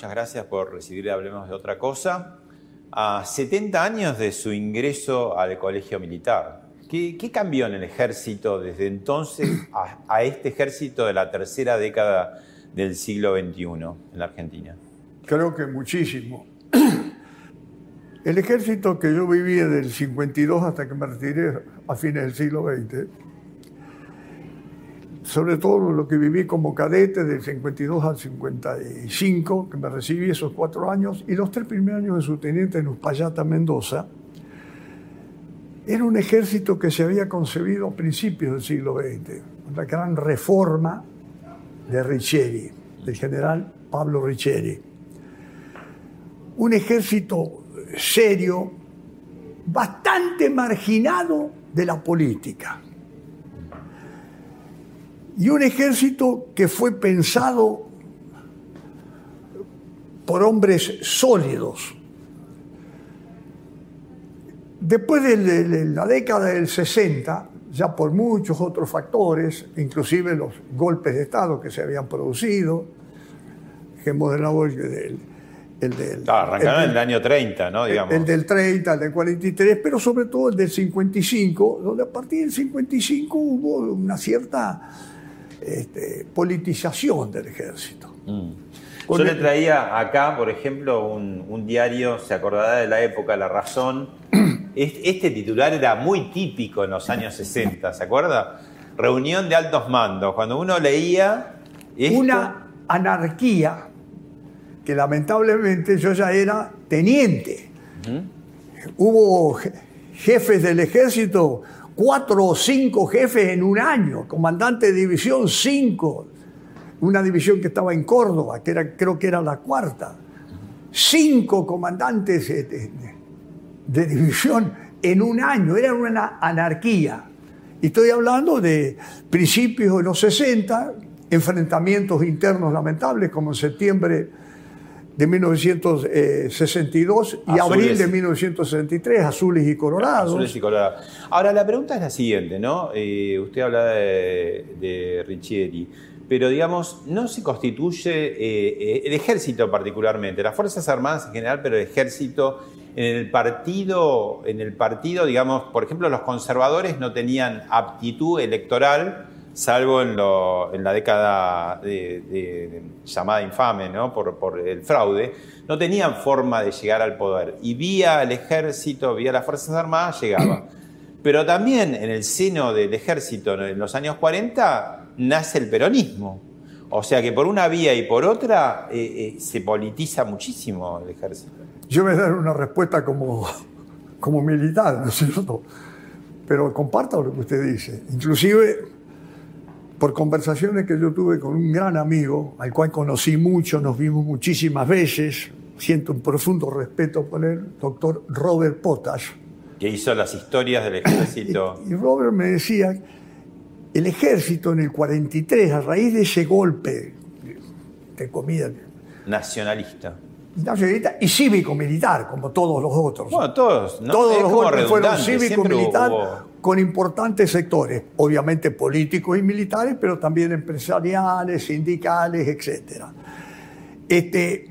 Muchas gracias por recibir Hablemos de otra cosa. A 70 años de su ingreso al colegio militar, ¿qué, cambió en el ejército desde entonces a, a, este ejército de la tercera década del siglo XXI en la Argentina? Creo que muchísimo. El ejército que yo viví del 52 hasta que me retiré a fines del siglo XX, sobre todo lo que viví como cadete del 52 al 55, que me recibí esos cuatro años, y los tres primeros años de subteniente en Uspallata, Mendoza, era un ejército que se había concebido a principios del siglo XX, una gran reforma de Riccieri, del general Pablo Riccieri. Un ejército serio, bastante marginado de la política y un ejército que fue pensado por hombres sólidos. Después de la década del 60, ya por muchos otros factores, inclusive los golpes de Estado que se habían producido, dejemos de el del... El del arrancaron el año 30, ¿no? Digamos. El, el del 30, el del 43, pero sobre todo el del 55, donde a partir del 55 hubo una cierta este, politización del ejército. Mm. Yo le traía acá, por ejemplo, un, un, diario, se acordará de la época, La Razón. Este titular era muy típico en los años 60, ¿se acuerda? Reunión de altos mandos. Cuando uno leía... Esto... Una anarquía que lamentablemente yo ya era teniente. Uh -huh. Hubo jefes del ejército cuatro o cinco jefes en un año, comandante de división cinco, una división que estaba en Córdoba, que era, creo que era la cuarta, cinco comandantes de, de, de división en un año, era una anarquía. Y estoy hablando de principios de los 60, enfrentamientos internos lamentables, como en septiembre de 1962 y Azules. abril de 1963, azules y colorados. Azules y colorados. Ahora, la pregunta es la siguiente, ¿no? Eh, usted habla de, de, Riccieri, pero digamos, no se constituye eh, el ejército particularmente, las Fuerzas Armadas en general, pero el ejército en el partido, en el partido, digamos, por ejemplo, los conservadores no tenían aptitud electoral salvo en, lo, en la década de, llamada infame ¿no? por, por, el fraude, no tenían forma de llegar al poder. Y vía el ejército, vía las Fuerzas Armadas, llegaba. Pero también en el seno del ejército, en los años 40, nace el peronismo. O sea que por una vía y por otra eh, eh, se politiza muchísimo el ejército. Yo voy a dar una respuesta como, como militar, ¿no es cierto? Pero comparto lo que usted dice. Inclusive por conversaciones que yo tuve con un gran amigo, al cual conocí mucho, nos vimos muchísimas veces, siento un profundo respeto por él, doctor Robert Potash. Que hizo las historias del ejército. Y, y Robert me decía, el ejército en el 43, a raíz de ese golpe, de comida... Nacionalista. Nacionalista y cívico-militar, como todos los otros. Bueno, todos, ¿no? Todos Es los otros fueron cívico-militar hubo- con importantes sectores, obviamente políticos y militares, pero también empresariales, sindicales, etc. Este,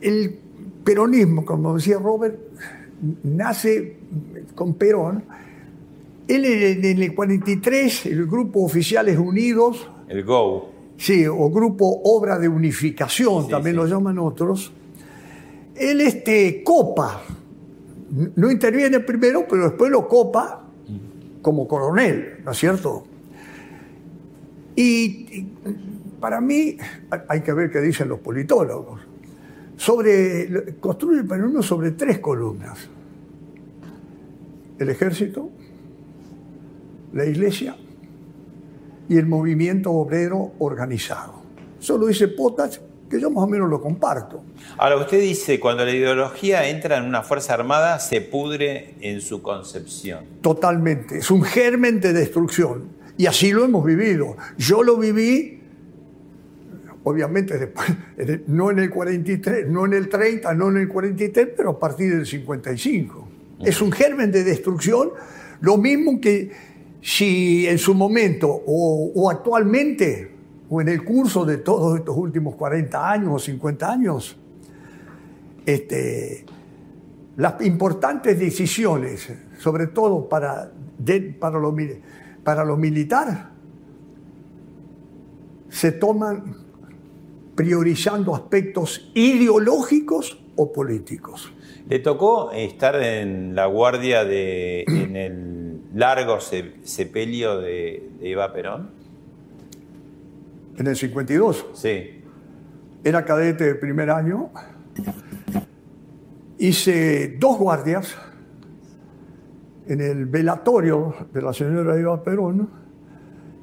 el peronismo, como decía Robert, nace con Perón. Él en en el 43, el Grupo Oficiales Unidos, El Go. Sí, o grupo Obra de Unificación, Sí, también sí. lo llaman otros. Él este, copa, no interviene primero, pero después lo copa como coronel, ¿no es cierto? Y, y para mí, hay que ver qué dicen los politólogos, sobre, construye el peronismo sobre tres columnas. El ejército, la iglesia y el movimiento obrero organizado. Eso lo dice Potas, que yo más o menos lo comparto. Ahora, usted dice, cuando la ideología entra en una fuerza armada, se pudre en su concepción. Totalmente. Es un germen de destrucción. Y así lo hemos vivido. Yo lo viví, obviamente, después, no en el 43, no en el 30, no en el 43, pero a partir del 55. Es un germen de destrucción, lo mismo que si en su momento o, actualmente o en el curso de todos estos últimos 40 años o 50 años, este, las importantes decisiones, sobre todo para, de- para, para militar, se toman priorizando aspectos ideológicos o políticos. ¿Le tocó estar en la guardia de, en el largo se- sepelio de, de Eva Perón? En el 52 Sí. era cadete de primer año, hice dos guardias en el velatorio de la señora Eva Perón,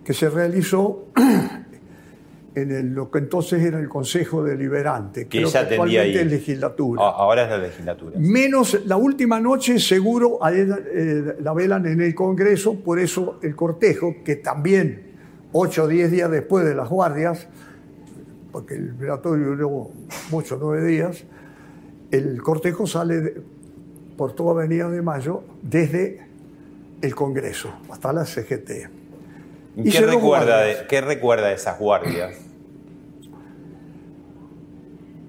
que se realizó en el- lo que entonces era el Consejo Deliberante, Que ella atendía actualmente ahí. es legislatura. Ah, ahora es la legislatura. Menos la última noche, seguro, a ella, eh, la velan en el Congreso, por eso el cortejo, que también 8 o 10 días después de las guardias, porque el velatorio duró muchos, 9 días, el cortejo sale de- por toda Avenida de Mayo desde el Congreso hasta la CGT. ¿Qué recuerda, de, ¿Qué recuerda de esas guardias?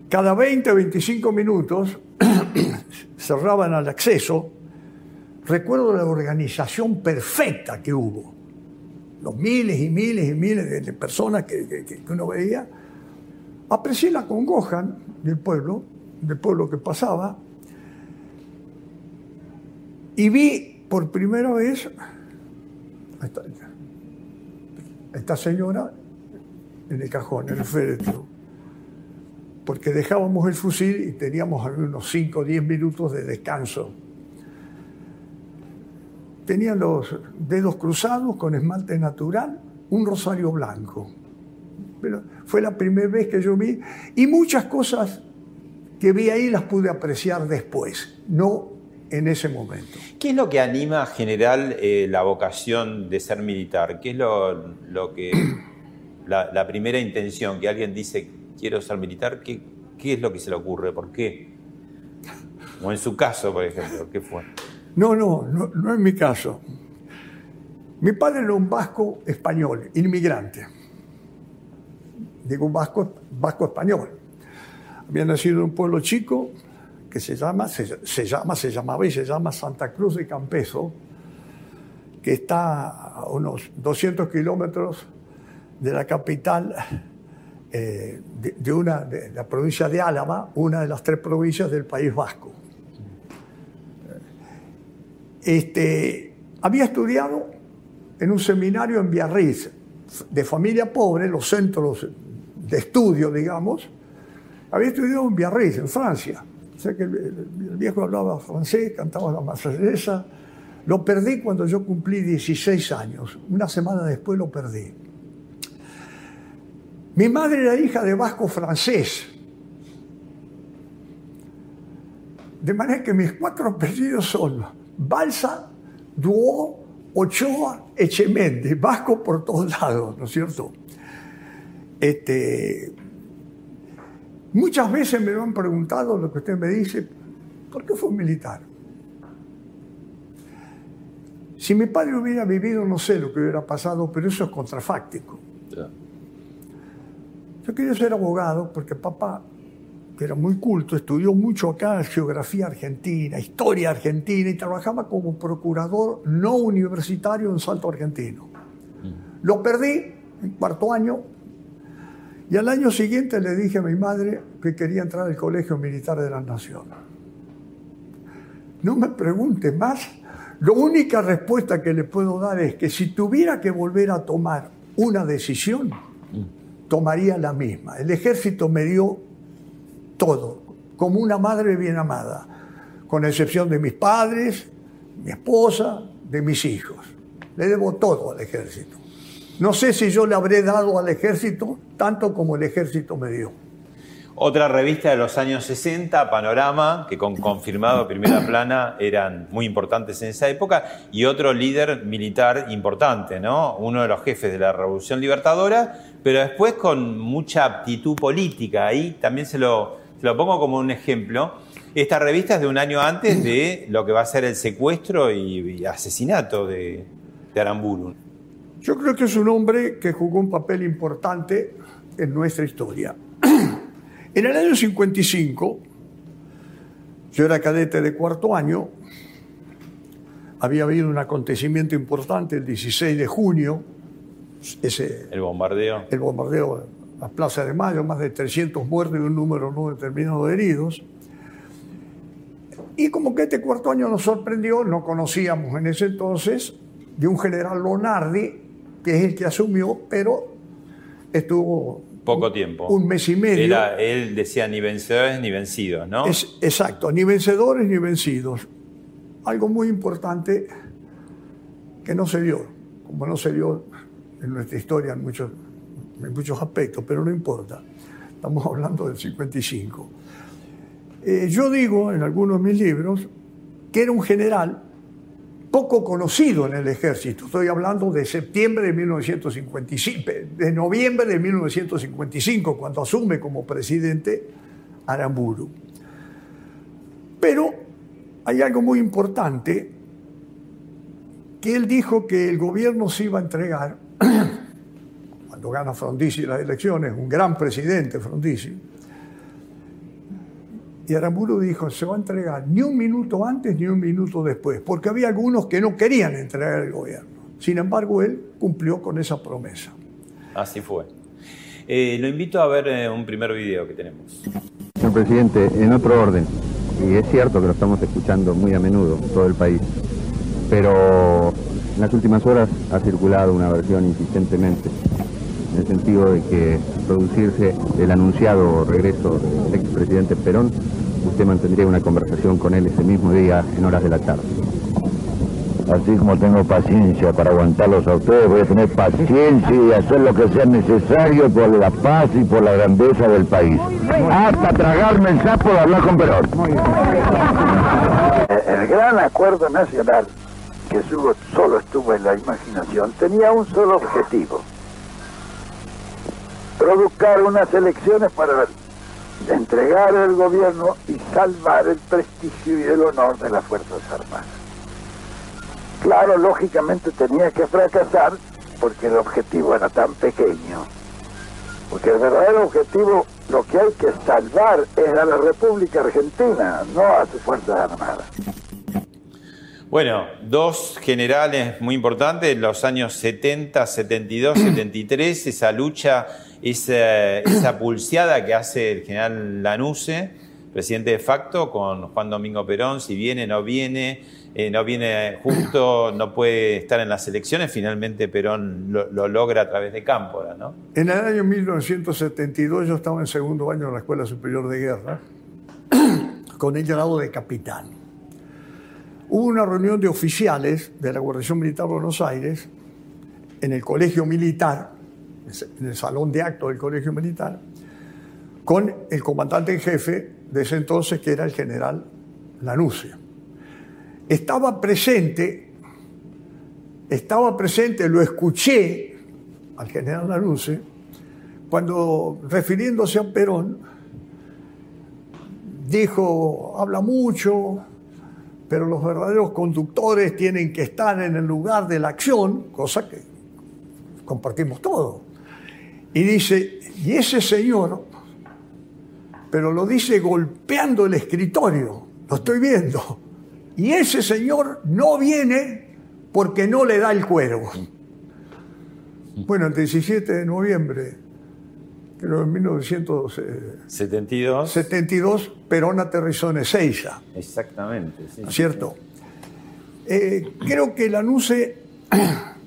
Cada 20 o 25 minutos cerraban al acceso. Recuerdo la organización perfecta que hubo. Los miles y miles y miles de, personas que, que- que uno veía. Aprecié la congoja del pueblo, del pueblo que pasaba. Y vi por primera vez a esta, a esta señora en el cajón, en el féretro porque dejábamos el fusil y teníamos unos 5 o 10 minutos de descanso. Tenía los dedos cruzados con esmalte natural, un rosario blanco. Pero fue la primera vez que yo vi y muchas cosas que vi ahí las pude apreciar después, no en ese momento. ¿Qué es lo que anima general eh, la vocación de ser militar? ¿Qué es lo, lo que la, la primera intención que alguien dice quiero ser militar? ¿qué, ¿Qué es lo que se le ocurre? ¿Por qué? O en su caso, por ejemplo, ¿qué fue? No, no, no, no es mi caso. Mi padre era un vasco español, inmigrante. Digo vasco, vasco español. Había nacido en un pueblo chico que se llama, se, se llama, se llamaba y se llama Santa Cruz de Campezo, que está a unos 200 kilómetros de la capital eh, de, una, de la provincia de Álava, una de las tres provincias del País Vasco. Este, había estudiado en un seminario en Biarritz, de familia pobre, los centros de estudio, digamos. Había estudiado en Biarritz, en Francia. Sea que el, viejo hablaba francés, cantaba la marsellesa. Lo perdí cuando yo cumplí 16 años. Una semana después lo perdí. Mi madre era hija de vasco francés. De manera que mis cuatro apellidos son Balsa, Duo, Ochoa, Echemendi, vasco por todos lados, ¿no es cierto? Este, Muchas veces me lo han preguntado lo que usted me dice, ¿por qué fue militar? Si mi padre hubiera vivido, no sé lo que hubiera pasado, pero eso es contrafáctico. Yo quería ser abogado porque papá, que era muy culto, estudió mucho acá geografía argentina, historia argentina y trabajaba como procurador no universitario en Salto Argentino. Mm. Lo perdí en cuarto año y al año siguiente le dije a mi madre que quería entrar al Colegio Militar de la Nación. No me pregunte más la única respuesta que le puedo dar es que si tuviera que volver a tomar una decisión, tomaría la misma. El ejército me dio todo, como una madre bien amada, con excepción de mis padres, mi esposa, de mis hijos. Le debo todo al ejército. No sé si yo le habré dado al ejército tanto como el ejército me dio. Otra revista de los años 60, Panorama, que con confirmado primera plana eran muy importantes en esa época, y otro líder militar importante, ¿no? Uno de los jefes de la Revolución Libertadora, pero después con mucha aptitud política. Ahí también se lo, lo pongo como un ejemplo. Esta revista es de un año antes de lo que va a ser el secuestro y, asesinato de, de Aramburu. Yo creo que es un hombre que jugó un papel importante en nuestra historia. En el año 55, yo era cadete de cuarto año, había habido un acontecimiento importante el 16 de junio, ese, el bombardeo. El bombardeo a la Plaza de Mayo, más de 300 muertos y un número no determinado de heridos. Y como que este cuarto año nos sorprendió, no conocíamos en ese entonces, de un general Lonardi, que es el que asumió, pero estuvo poco tiempo. Un mes y medio. él decía ni vencedores ni vencidos, ¿no? Es, exacto, ni vencedores ni vencidos. Algo muy importante que no se dio, como no se dio en nuestra historia en muchos, en muchos aspectos, pero no importa. Estamos hablando del 55. Eh, yo digo en algunos de mis libros que era un general poco conocido en el ejército. Estoy hablando de septiembre de 1955, de noviembre de 1955, cuando asume como presidente Aramburu. Pero hay algo muy importante, que él dijo que el gobierno se iba a entregar, cuando gana Frondizi las elecciones, un gran presidente Frondizi, y Aramburu dijo, se va a entregar ni un minuto antes ni un minuto después, porque había algunos que no querían entregar el gobierno. Sin embargo, él cumplió con esa promesa. Así fue. Eh, lo invito a ver eh, un primer video que tenemos. Señor presidente, en otro orden, y es cierto que lo estamos escuchando muy a menudo en todo el país, pero en las últimas horas ha circulado una versión insistentemente en el sentido de que producirse el anunciado regreso del expresidente Perón, usted mantendría una conversación con él ese mismo día en horas de la tarde. Así como tengo paciencia para aguantarlos a ustedes, voy a tener paciencia y hacer lo que sea necesario por la paz y por la grandeza del país. Hasta tragarme el sapo de hablar con Perón. El gran acuerdo nacional, que solo estuvo en la imaginación, tenía un solo objetivo producar unas elecciones para entregar el gobierno y salvar el prestigio y el honor de las Fuerzas Armadas. Claro, lógicamente tenía que fracasar porque el objetivo era tan pequeño. Porque el verdadero objetivo, lo que hay que salvar es a la República Argentina, no a sus Fuerzas Armadas. Bueno, dos generales muy importantes, los años 70, 72, 73, esa lucha esa, esa pulseada que hace el general Lanuse, presidente de facto, con Juan Domingo Perón, si viene, no viene, eh, no viene justo, no puede estar en las elecciones, finalmente Perón lo, logra a través de Cámpora, ¿no? En el año 1972 yo estaba en segundo año en la Escuela Superior de Guerra, con el grado de capitán. Hubo una reunión de oficiales de la Guarnición Militar de Buenos Aires en el Colegio Militar, en el salón de acto del Colegio Militar, con el comandante en jefe de ese entonces, que era el general Lanusse. Estaba presente, estaba presente, lo escuché al general Lanusse, cuando refiriéndose a Perón, dijo, habla mucho, pero los verdaderos conductores tienen que estar en el lugar de la acción, cosa que compartimos todo. Y dice, y ese señor, pero lo dice golpeando el escritorio, lo estoy viendo, y ese señor no viene porque no le da el cuero. Bueno, el 17 de noviembre, creo en 1972, 72, Perón aterrizó en Ezeiza. Exactamente. Sí, ¿Cierto? Eh, creo que la NUCE,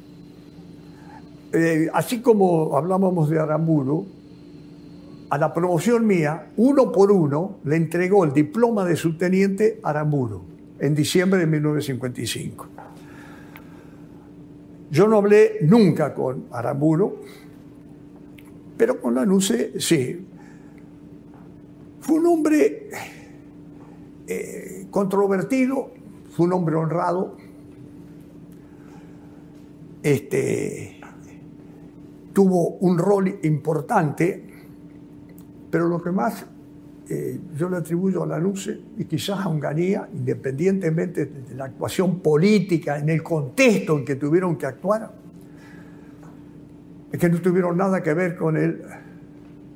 eh, así como hablábamos de Aramburu, a la promoción mía, uno por uno, le entregó el diploma de subteniente Aramburu en diciembre de 1955. Yo no hablé nunca con Aramburu, pero con la NUCE sí. Fue un hombre eh, controvertido, fue un hombre honrado, este, tuvo un rol importante, pero lo que más eh, yo le atribuyo a la LUCE y quizás a Unganía, independientemente de la actuación política, en el contexto en que tuvieron que actuar, es que no tuvieron nada que ver con el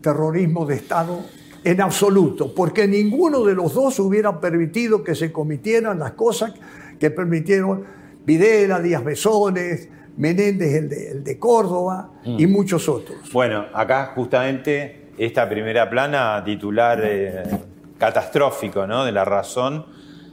terrorismo de Estado en absoluto, porque ninguno de los dos hubiera permitido que se cometieran las cosas que permitieron Videla, Díaz Besones, Menéndez, el de, el de Córdoba y mm. muchos otros. Bueno, acá justamente esta primera plana titular eh, catastrófico ¿no? de la razón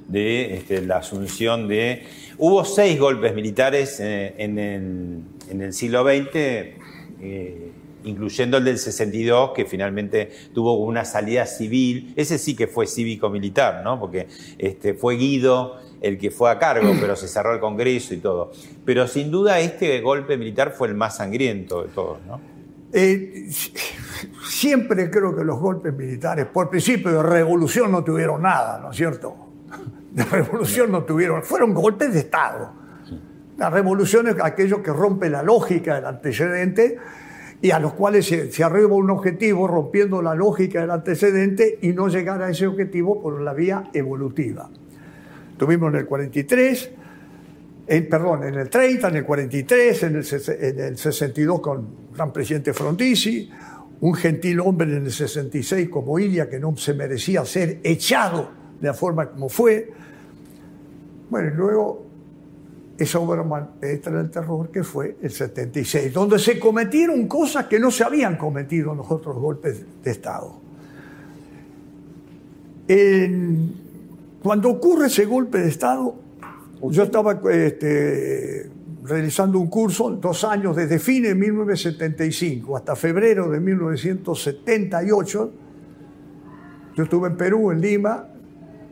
de este, la asunción de... Hubo seis golpes militares eh, en, el, siglo XX, eh, incluyendo el del 62, que finalmente tuvo una salida civil. Ese sí que fue cívico-militar, ¿no? porque este, fue Guido el que fue a cargo, pero se cerró el Congreso y todo. Pero sin duda este golpe militar fue el más sangriento de todos. ¿no? Eh, siempre creo que los golpes militares, por principio de revolución, no tuvieron nada, ¿no es cierto? De revolución no tuvieron, fueron golpes de Estado. La revolución es aquello que rompe la lógica del antecedente y a los cuales se, se arriba un objetivo rompiendo la lógica del antecedente y no llegar a ese objetivo por la vía evolutiva. Tuvimos en el 43, perdón, en el 30, en el 43, en el, 62 con el gran presidente Frondizi, un gentil hombre en el 66 como Ilia que no se merecía ser echado de la forma como fue. Bueno, y luego esa obra maestra del terror que fue el 76, donde se cometieron cosas que no se habían cometido en los otros golpes de Estado. cuando ocurre ese golpe de Estado, yo estaba este, realizando un curso dos años, desde fines de 1975 hasta febrero de 1978. Yo estuve en Perú, en Lima,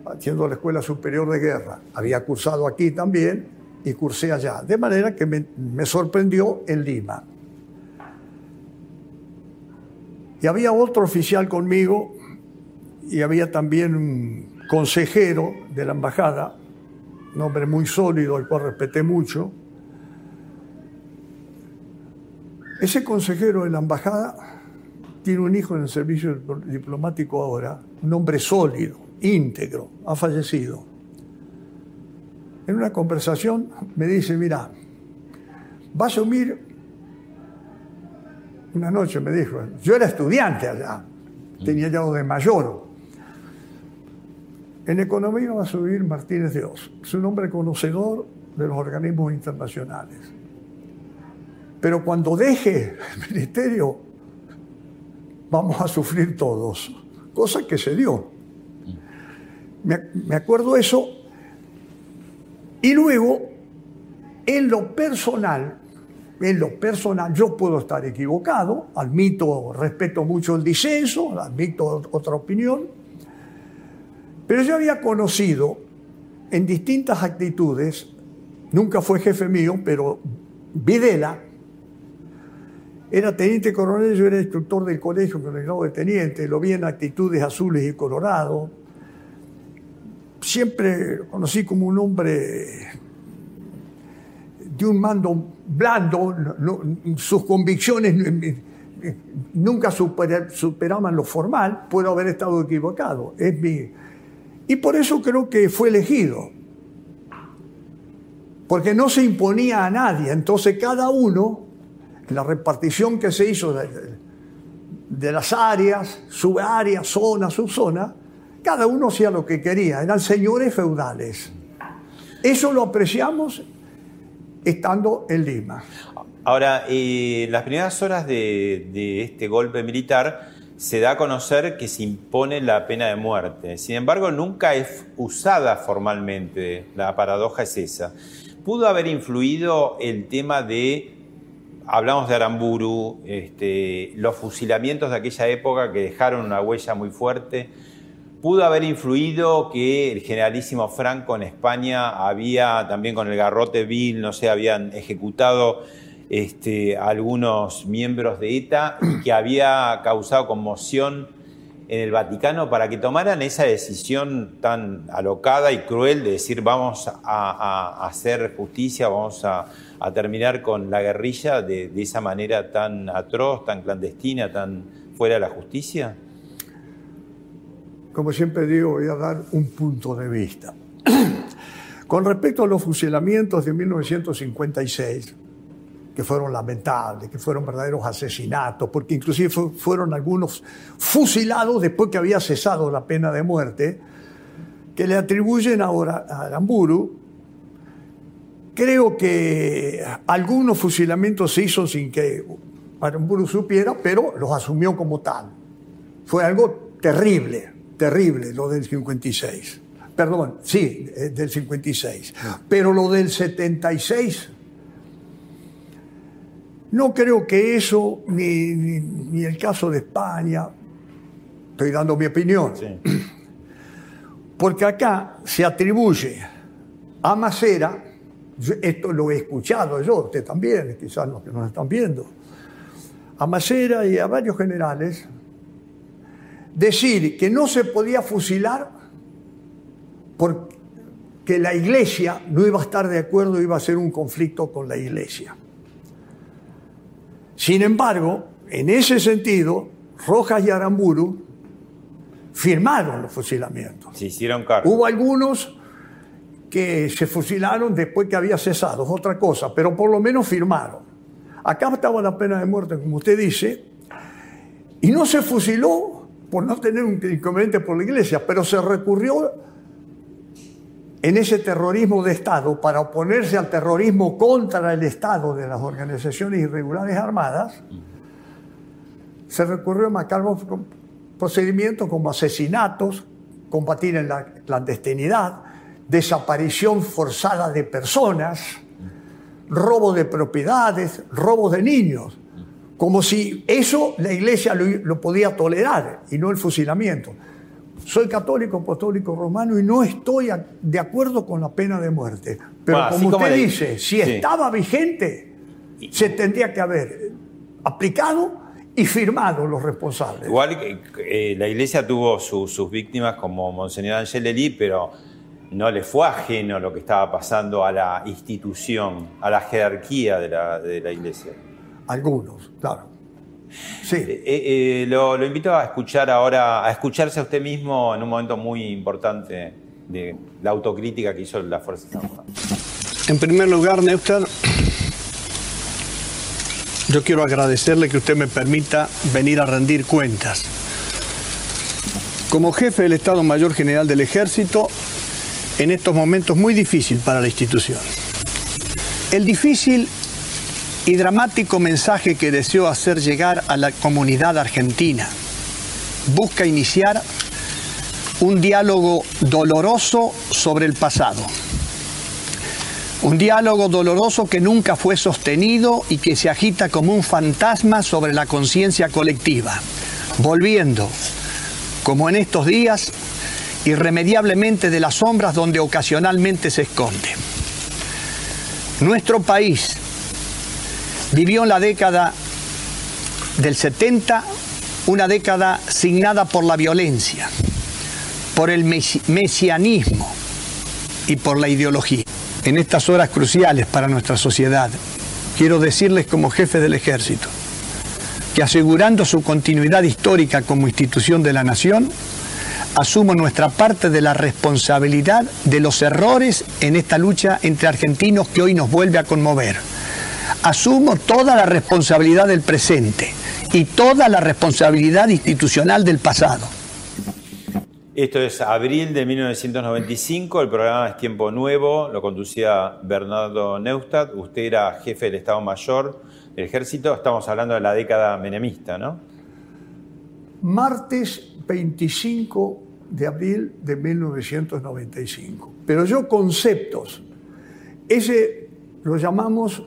haciendo la Escuela Superior de Guerra. Había cursado aquí también y cursé allá. De manera que me, sorprendió en Lima. Y había otro oficial conmigo y había también un consejero de la embajada un hombre muy sólido, al cual respeté mucho. Ese consejero de la embajada tiene un hijo en el servicio diplomático ahora, un hombre sólido, íntegro, ha fallecido. En una conversación me dice, mira, va a asumir, una noche me dijo, yo era estudiante allá, tenía ya de mayor, en economía va a subir Martínez de Oz. Es un hombre conocedor de los organismos internacionales. Pero cuando deje el ministerio, vamos a sufrir todos. Cosa que se dio. Me, acuerdo eso. Y luego, en lo personal, en lo personal, yo puedo estar equivocado, admito, respeto mucho el disenso, admito otra opinión, pero yo había conocido en distintas actitudes, nunca fue jefe mío, pero Videla era teniente coronel, yo era instructor del colegio con el grado de teniente, lo vi en actitudes azules y colorados. Siempre conocí como un hombre de un mando blando, sus convicciones nunca superaban lo formal, puedo haber estado equivocado, Y por eso creo que fue elegido. Porque no se imponía a nadie. Entonces cada uno, la repartición que se hizo de, de las áreas, subáreas, zona, subzona, cada uno hacía lo que quería. Eran señores feudales. Eso lo apreciamos estando en Lima. Ahora, en las primeras horas de, de, este golpe militar se da a conocer que se impone la pena de muerte. Sin embargo, nunca es usada formalmente. La paradoja es esa. ¿Pudo haber influido el tema de, hablamos de Aramburu, este, los fusilamientos de aquella época que dejaron una huella muy fuerte? Pudo haber influido que el generalísimo Franco en España había también con el garrote vil, no sé, habían ejecutado este, algunos miembros de ETA y que había causado conmoción en el Vaticano para que tomaran esa decisión tan alocada y cruel de decir vamos a, hacer justicia, vamos a, terminar con la guerrilla de esa manera tan atroz, tan clandestina, tan fuera de la justicia? Como siempre digo, voy a dar un punto de vista. Con respecto a los fusilamientos de 1956, que fueron lamentables, que fueron verdaderos asesinatos, porque inclusive fueron algunos fusilados después que había cesado la pena de muerte, que le atribuyen ahora a Aramburu. Creo que algunos fusilamientos se hizo sin que Aramburu supiera, pero los asumió como tal. Fue algo terrible terrible lo del 56. Perdón, sí, eh, del 56. Pero lo del 76, no creo que eso, ni, el caso de España, estoy dando mi opinión, porque acá se atribuye a Macera, esto lo he escuchado yo, usted también, quizás los que nos están viendo, a Macera y a varios generales, decir que no se podía fusilar porque la iglesia no iba a estar de acuerdo, iba a ser un conflicto con la iglesia. Sin embargo, en ese sentido, Rojas y Aramburu firmaron los fusilamientos. Se hicieron cargo. Hubo algunos que se fusilaron después que había cesado, es otra cosa, pero por lo menos firmaron. Acá estaba la pena de muerte, como usted dice, y no se fusiló por no tener un inconveniente por la iglesia, pero se recurrió en ese terrorismo de Estado para oponerse al terrorismo contra el Estado de las organizaciones irregulares armadas, se recurrió a macabros procedimientos como asesinatos, combatir en la clandestinidad, desaparición forzada de personas, robo de propiedades, robo de niños como si eso la iglesia lo, podía tolerar y no el fusilamiento. Soy católico, apostólico romano y no estoy de acuerdo con la pena de muerte. Pero como usted dice, si estaba vigente, se tendría que haber aplicado y firmado los responsables. Igual que eh, la iglesia tuvo sus víctimas como Monseñor Angelelli, pero no le fue ajeno lo que estaba pasando a la institución, a la jerarquía de la, de la iglesia. Algunos, claro. Sí. Eh, eh, lo, invito a escuchar ahora, a escucharse a usted mismo en un momento muy importante de la autocrítica que hizo la Fuerza Armadas. En primer lugar, Neustadt, yo quiero agradecerle que usted me permita venir a rendir cuentas. Como jefe del Estado Mayor General del Ejército, en estos momentos muy difícil para la institución. El difícil y dramático mensaje que deseo hacer llegar a la comunidad argentina. Busca iniciar un diálogo doloroso sobre el pasado. Un diálogo doloroso que nunca fue sostenido y que se agita como un fantasma sobre la conciencia colectiva, volviendo, como en estos días, irremediablemente de las sombras donde ocasionalmente se esconde. Nuestro país, vivió en la década del 70 una década signada por la violencia, por el mesianismo y por la ideología. En estas horas cruciales para nuestra sociedad, quiero decirles como jefe del ejército que asegurando su continuidad histórica como institución de la nación, asumo nuestra parte de la responsabilidad de los errores en esta lucha entre argentinos que hoy nos vuelve a conmover. Asumo toda la responsabilidad del presente y toda la responsabilidad institucional del pasado. Esto es abril de 1995, el programa es Tiempo Nuevo, lo conducía Bernardo Neustadt, usted era jefe del Estado Mayor del Ejército, estamos hablando de la década menemista, ¿no? Martes 25 de abril de 1995. Pero yo conceptos, ese lo llamamos,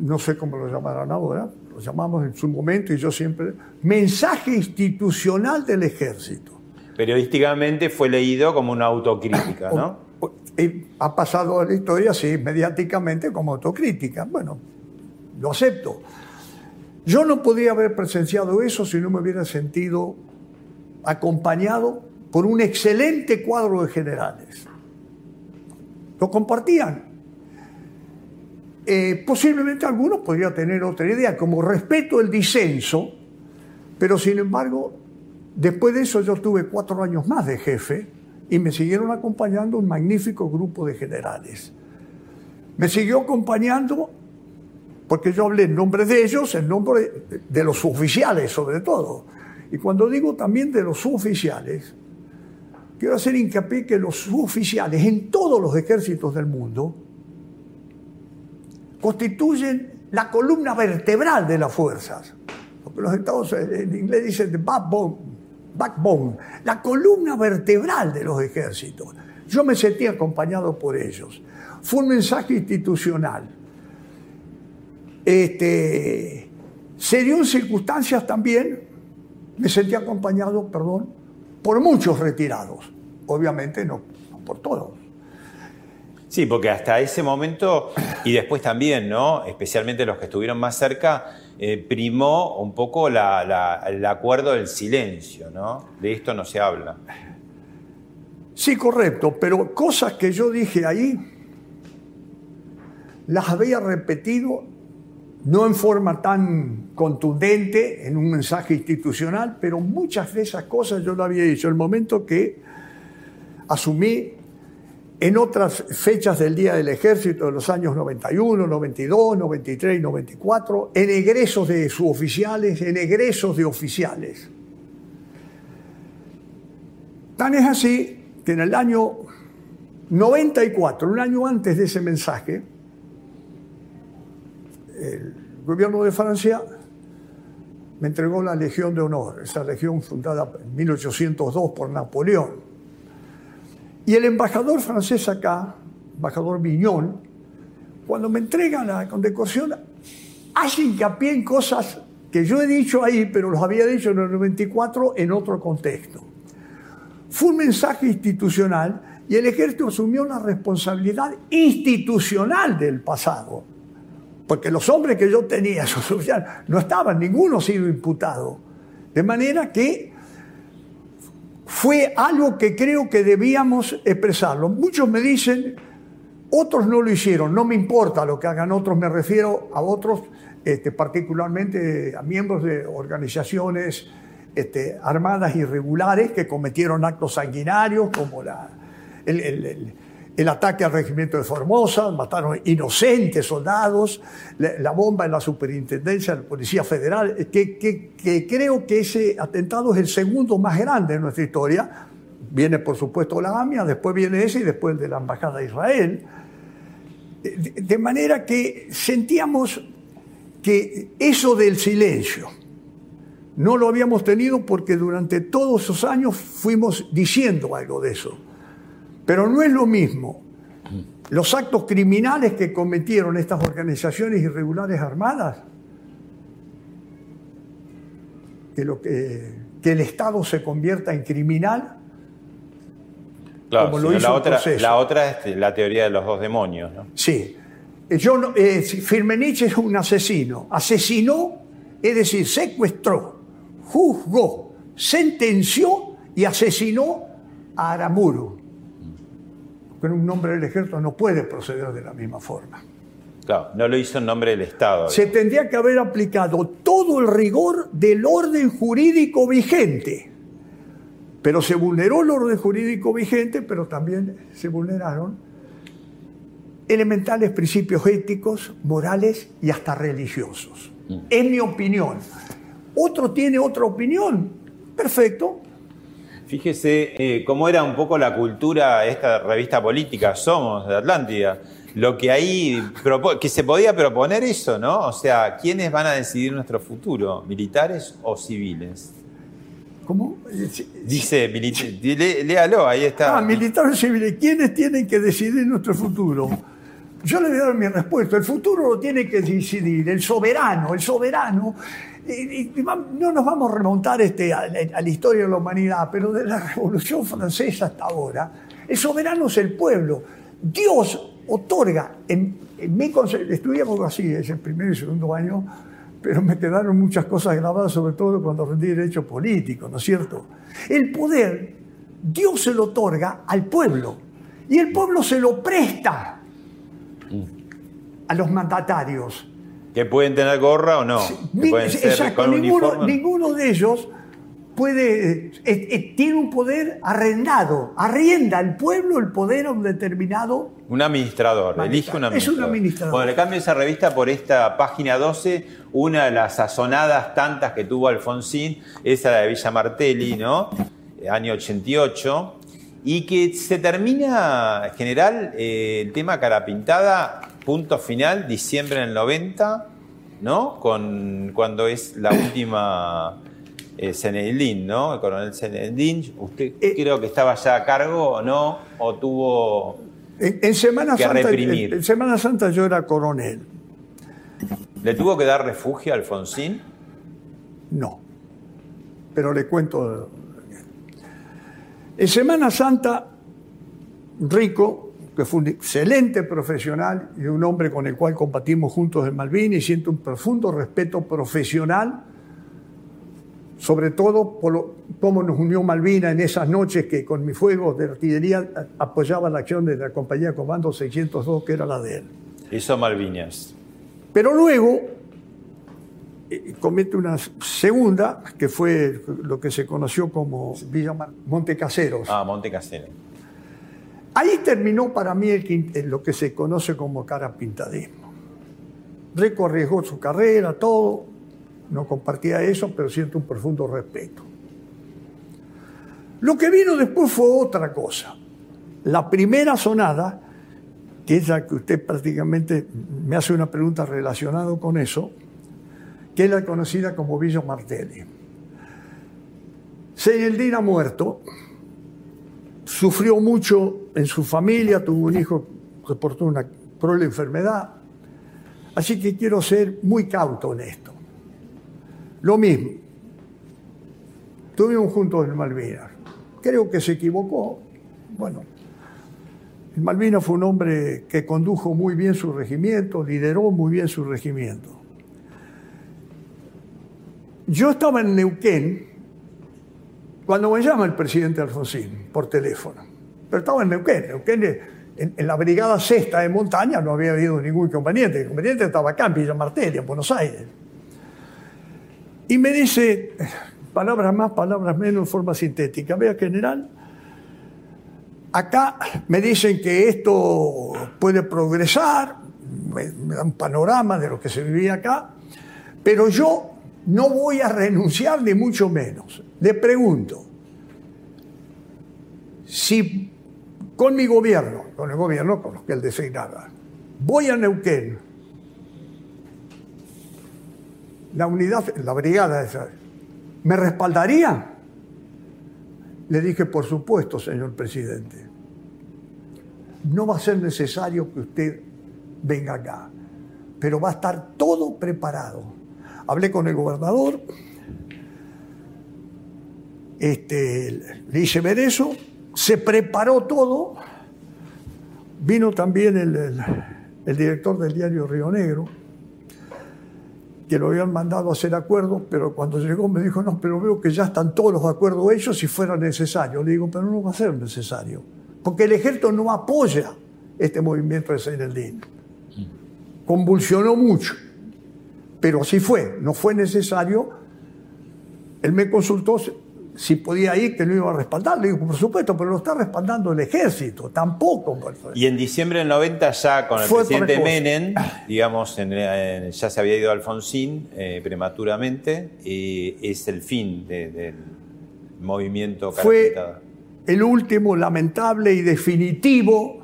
no sé cómo lo llamarán ahora, lo llamamos en su momento y yo siempre, mensaje institucional del ejército. Periodísticamente fue leído como una autocrítica, ¿no? Ha pasado a la historia, sí, mediáticamente como autocrítica. Bueno, lo acepto. Yo no podía haber presenciado eso si no me hubiera sentido acompañado por un excelente cuadro de generales. Lo compartían. Eh, posiblemente algunos podrían tener otra idea, como respeto el disenso, pero sin embargo, después de eso yo tuve cuatro años más de jefe y me siguieron acompañando un magnífico grupo de generales. Me siguió acompañando porque yo hablé en nombre de ellos, en nombre de los oficiales sobre todo. Y cuando digo también de los suboficiales, quiero hacer hincapié que los suboficiales en todos los ejércitos del mundo constituyen la columna vertebral de las fuerzas. Porque los estados en inglés dicen backbone, backbone, la columna vertebral de los ejércitos. Yo me sentí acompañado por ellos. Fue un mensaje institucional este, se dio circunstancias también, me sentí acompañado, perdón, por muchos retirados. Obviamente no, por todos. Sí, porque hasta ese momento, y después también, ¿no? Especialmente los que estuvieron más cerca, eh, primó un poco el acuerdo del silencio, ¿no? De esto no se habla. Sí, correcto, pero cosas que yo dije ahí, las había repetido no en forma tan contundente en un mensaje institucional, pero muchas de esas cosas yo lo había dicho. El momento que asumí en otras fechas del Día del Ejército de los años 91, 92, 93 y 94, en egresos de suboficiales, en egresos de oficiales. Tan es así que en el año 94, un año antes de ese mensaje, el gobierno de Francia me entregó la Legión de Honor, esa legión fundada en 1802 por Napoleón. Y el embajador francés acá, embajador Viñón, cuando me entrega la condecoración, hace hincapié en cosas que yo he dicho ahí, pero los había dicho en el 94 en otro contexto. Fue un mensaje institucional y el ejército asumió la responsabilidad institucional del pasado porque los hombres que yo tenía, no estaban, ninguno sido imputado. De manera que fue algo que creo que debíamos expresarlo. Muchos me dicen, otros no lo hicieron, no me importa lo que hagan otros, me refiero a otros, este, particularmente a miembros de organizaciones este, armadas irregulares que cometieron actos sanguinarios como la, ataque al regimiento de Formosa, mataron inocentes soldados, la, bomba en la superintendencia de la Policía Federal, que, que, creo que ese atentado es el segundo más grande en nuestra historia. Viene, por supuesto, la AMIA, después viene ese y después el de la Embajada de Israel. De, manera que sentíamos que eso del silencio no lo habíamos tenido porque durante todos esos años fuimos diciendo algo de eso. Pero no es lo mismo los actos criminales que cometieron estas organizaciones irregulares armadas que, lo que, el Estado se convierta en criminal. Claro, como lo hizo la, otra, la otra es la teoría de los dos demonios. ¿no? Sí. Yo, eh, Firmenich es un asesino. Asesinó, es decir, secuestró, juzgó, sentenció y asesinó a Aramuro pero un nombre del ejército no puede proceder de la misma forma. Claro, no lo hizo en nombre del Estado. Se tendría que haber aplicado todo el rigor del orden jurídico vigente. Pero se vulneró el orden jurídico vigente, pero también se vulneraron elementales principios éticos, morales y hasta religiosos. Mm. Es mi opinión. Otro tiene otra opinión. Perfecto. Fíjese eh, cómo era un poco la cultura, esta revista política, Somos, de Atlántida. Lo que ahí, que se podía proponer eso, ¿no? O sea, ¿quiénes van a decidir nuestro futuro? ¿Militares o civiles? ¿Cómo? Dice, léalo, ahí está. Ah, militares civiles. ¿Quiénes tienen que decidir nuestro futuro? Yo le voy a dar mi respuesta. El futuro lo tiene que decidir el soberano. El soberano. no nos vamos a remontar este, a, la- historia de la humanidad, pero de la Revolución Francesa hasta ahora, el soberano es el pueblo. Dios otorga, en, en mi estudiamos así, es el primer y segundo año, pero me quedaron muchas cosas grabadas, sobre todo cuando rendí derecho político, ¿no es cierto? El poder, Dios se lo otorga al pueblo y el pueblo se lo presta a los mandatarios. ¿Que pueden tener gorra o no? ¿Que Ni- pueden ser exacto, con ninguno, de ellos puede, eh, eh, tiene un poder arrendado, arrienda al pueblo el poder a un determinado Un administrador, elige un Es un administrador. administrador. Bueno, le cambio esa revista por esta página 12, una de las sazonadas tantas que tuvo Alfonsín, esa de Villa Martelli, ¿no? Eh, Año 88. Y que se termina, en general, eh, el tema cara pintada, punto final, diciembre del 90, ¿no? Con, cuando es la última eh, ¿no? El coronel Zenedín. ¿Usted Eh, creo que estaba ya a cargo o no? ¿O tuvo En, en Semana Que Santa, reprimir. en- en Semana Santa yo era coronel. ¿Le tuvo que dar refugio a Alfonsín? No. Pero le cuento. En Semana Santa, Rico, que fue un excelente profesional y un hombre con el cual combatimos juntos en Malvinas y siento un profundo respeto profesional, sobre todo por lo- cómo nos unió Malvina en esas noches que con mi fuego de artillería apoyaba la acción de la compañía Comando 602, que era la de él. Hizo Malvinas. Pero luego eh, comete una segunda, que fue lo que se conoció como Villa Montecaseros. Ah, Monte Casero. Ahí terminó para mí lo que se conoce como carapintadismo. Rico arriesgó su carrera, todo. No compartía eso, pero siento un profundo respeto. Lo que vino después fue otra cosa. La primera sonada, que es la que usted prácticamente me hace una pregunta relacionada con eso, que es la conocida como Villa Martelli. Señeldín ha muerto, sufrió mucho en su familia, tuvo un hijo que portó una cruel enfermedad. Así que quiero ser muy cauto en esto. Lo mismo. Estuvimos juntos en Malvinas. Creo que se equivocó. Bueno, en Malvinas fue un hombre que condujo muy bien su regimiento, lideró muy bien su regimiento. Yo estaba en Neuquén cuando me llama el presidente Alfonsín por teléfono. Pero estaba en Neuquén. Neuquén, en, en la brigada sexta de montaña no había habido ningún inconveniente. El inconveniente estaba acá en Villa Martelli, en Buenos Aires. Y me dice, palabras más, palabras menos, en forma sintética. Vea, general, acá me dicen que esto puede progresar, me, me da un panorama de lo que se vivía acá, pero yo no voy a renunciar ni mucho menos. Le pregunto, si con mi gobierno, con el gobierno con los que él designaba, voy a Neuquén, la unidad, la brigada esa, ¿me respaldaría? Le dije, por supuesto, señor presidente. No va a ser necesario que usted venga acá, pero va a estar todo preparado. Hablé con el gobernador, este, le hice ver eso, se preparó todo, vino también el, el- director del diario Río Negro, que lo habían mandado a hacer acuerdos, pero cuando llegó me dijo, no, pero veo que ya están todos los acuerdos hechos si fuera necesario. Le digo, pero no va a ser necesario, porque el ejército no apoya este movimiento de Seineldín. Convulsionó mucho, pero así fue, no fue necesario. Él me consultó, si podía ir, que lo iba a respaldar. Le digo, por supuesto, pero lo está respaldando el ejército, tampoco. Y en diciembre del 90 ya con el presidente Menem, digamos, ya se había ido Alfonsín eh, prematuramente, y es el fin del movimiento Fue el último lamentable y definitivo,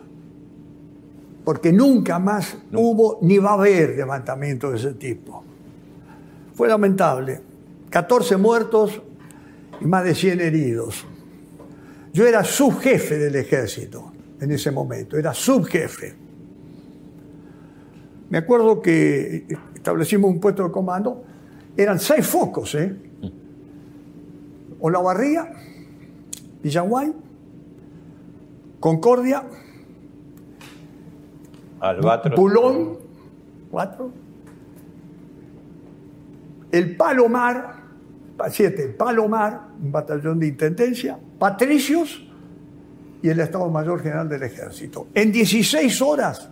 porque nunca más hubo ni va a haber levantamiento de ese tipo. Fue lamentable. 14 muertos, y más de 100 heridos. Yo era subjefe del ejército en ese momento, era subjefe. Me acuerdo que establecimos un puesto de comando, eran seis focos, ¿eh? Olavarría, Villaguay, Concordia, Albatros, Pulón, cuatro, el Palomar, siete, Palomar, un batallón de intendencia, Patricios y el Estado Mayor General del Ejército. En 16 horas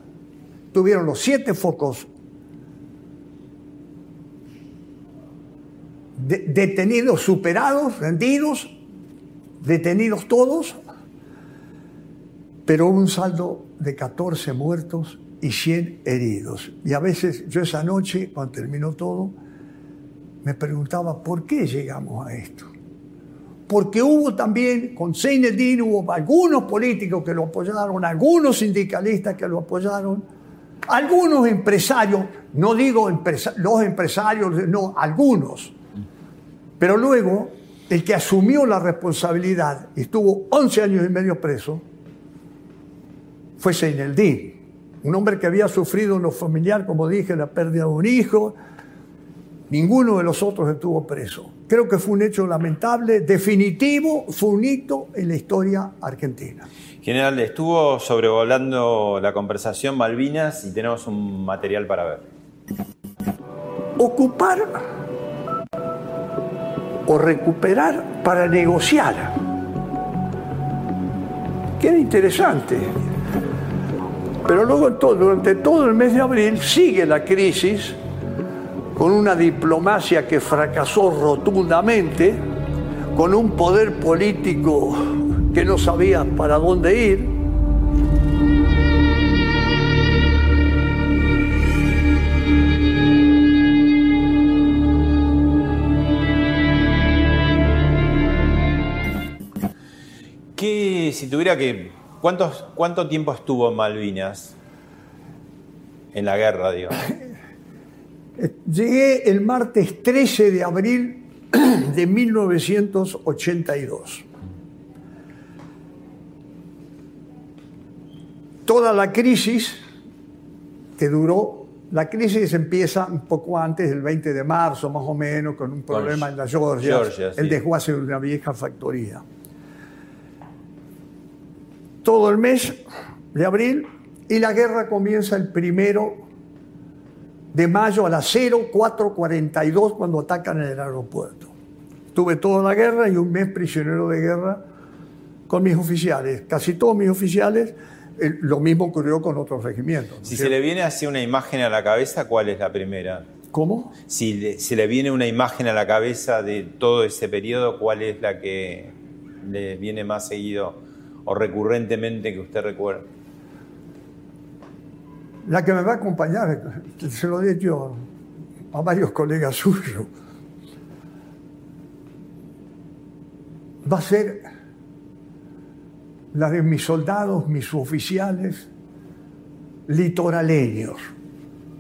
tuvieron los siete focos detenidos, superados, rendidos, detenidos todos, pero un saldo de 14 muertos y 100 heridos. Y a veces yo esa noche, cuando terminó todo, me preguntaba por qué llegamos a esto. Porque hubo también, con Seinedin hubo algunos políticos que lo apoyaron, algunos sindicalistas que lo apoyaron, algunos empresarios, no digo los empresarios, no, algunos. Pero luego, el que asumió la responsabilidad y estuvo 11 años y medio preso, fue Seineldin, un hombre que había sufrido en lo familiar, como dije, la pérdida de un hijo, Ninguno de los otros estuvo preso. Creo que fue un hecho lamentable, definitivo, fue un hito en la historia argentina. General, estuvo sobrevolando la conversación Malvinas y tenemos un material para ver. Ocupar o recuperar para negociar. Queda interesante. Pero luego durante todo el mes de abril sigue la crisis con una diplomacia que fracasó rotundamente, con un poder político que no sabía para dónde ir. ¿Qué, si tuviera que, ¿cuántos, ¿cuánto tiempo estuvo en Malvinas? En la guerra, digo. Llegué el martes 13 de abril de 1982. Toda la crisis que duró, la crisis empieza un poco antes del 20 de marzo, más o menos, con un problema en la Georgia, el desguace de una vieja factoría. Todo el mes de abril y la guerra comienza el primero de mayo a las 0442 cuando atacan el aeropuerto. Tuve toda la guerra y un mes prisionero de guerra con mis oficiales. Casi todos mis oficiales, lo mismo ocurrió con otros regimientos. Si se le viene así una imagen a la cabeza, ¿cuál es la primera? ¿Cómo? Si se le viene una imagen a la cabeza de todo ese periodo, ¿cuál es la que le viene más seguido o recurrentemente que usted recuerda? La que me va a acompañar, se lo he dicho a varios colegas suyos, va a ser la de mis soldados, mis oficiales litoraleños.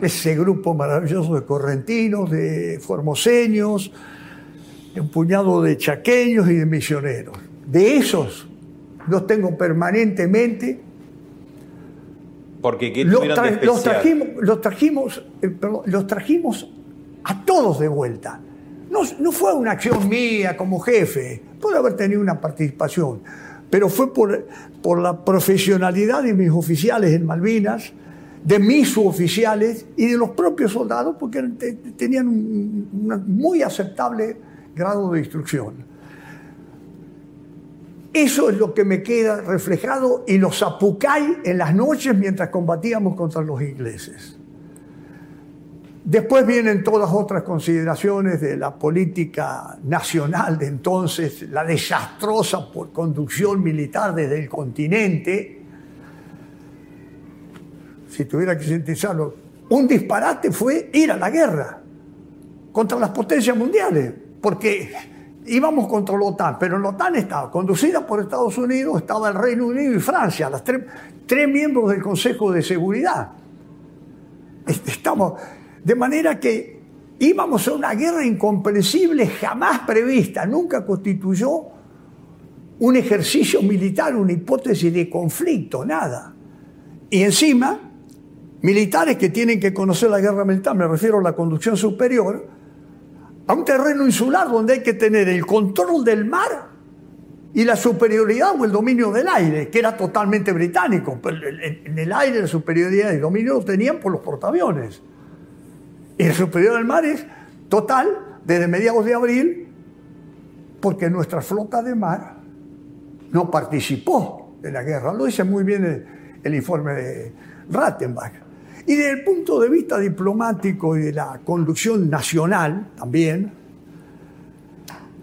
Ese grupo maravilloso de correntinos, de formoseños, un puñado de chaqueños y de misioneros. De esos los tengo permanentemente porque los, trajimos, los, trajimos, eh, los trajimos a todos de vuelta. No, no, fue una acción mía como jefe, puede haber tenido una participación, pero fue por, por la profesionalidad de mis oficiales en Malvinas, de mis suboficiales y de los propios soldados, porque tenían un muy aceptable grado de instrucción. Eso es lo que me queda reflejado en los apucay en las noches mientras combatíamos contra los ingleses. Después vienen todas otras consideraciones de la política nacional de entonces, la desastrosa conducción militar desde el continente. Si tuviera que sintetizarlo, un disparate fue ir a la guerra contra las potencias mundiales, porque íbamos contra la OTAN, pero la OTAN estaba conducida por Estados Unidos, estaba el Reino Unido y Francia, las tres, tres miembros del Consejo de Seguridad. Estamos, de manera que íbamos a una guerra incomprensible, jamás prevista, nunca constituyó un ejercicio militar, una hipótesis de conflicto, nada. Y encima, militares que tienen que conocer la guerra militar, me refiero a la conducción superior, a un terreno insular donde hay que tener el control del mar y la superioridad o el dominio del aire, que era totalmente británico. En el aire la superioridad y el dominio lo tenían por los portaaviones. Y el superior del mar es total desde mediados de abril, porque nuestra flota de mar no participó de la guerra. Lo dice muy bien el, informe de Rattenbach. Y desde el punto de vista diplomático y de la conducción nacional también,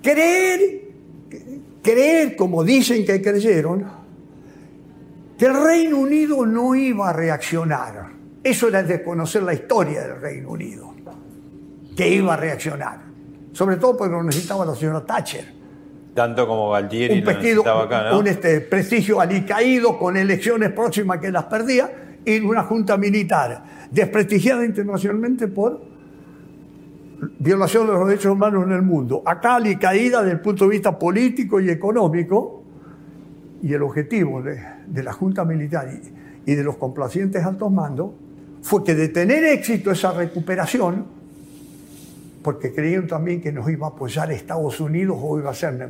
creer, creer como dicen que creyeron, que el Reino Unido no iba a reaccionar eso era desconocer la historia del Reino Unido, que iba a reaccionar. Sobre todo porque lo necesitaba la señora Thatcher. Tanto como Valtieri un, necesitaba acá, ¿no? un este, prestigio alicaído con elecciones próximas que las perdía y una junta militar desprestigiada internacionalmente por violación de los derechos humanos en el mundo. Acá alicaída desde el punto de vista político y económico y el objetivo de, de la junta militar y, y de los complacientes altos mandos fue que de tener éxito esa recuperación, porque creían también que nos iba a apoyar Estados Unidos o iba a ser